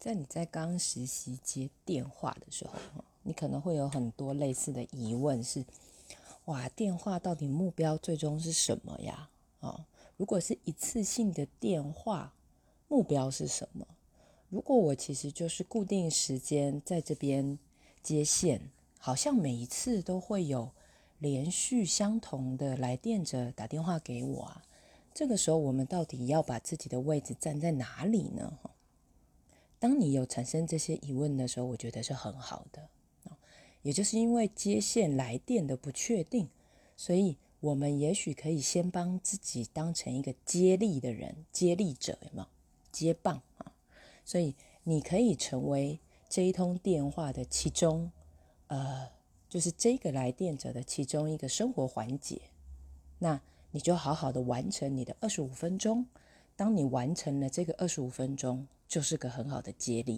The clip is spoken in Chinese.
在你在刚实习接电话的时候，你可能会有很多类似的疑问：是，哇，电话到底目标最终是什么呀？哦，如果是一次性的电话，目标是什么？如果我其实就是固定时间在这边接线，好像每一次都会有连续相同的来电者打电话给我啊，这个时候我们到底要把自己的位置站在哪里呢？当你有产生这些疑问的时候，我觉得是很好的也就是因为接线来电的不确定，所以我们也许可以先帮自己当成一个接力的人、接力者，有没有？接棒啊！所以你可以成为这一通电话的其中，呃，就是这个来电者的其中一个生活环节。那你就好好的完成你的二十五分钟。当你完成了这个二十五分钟，就是个很好的接力。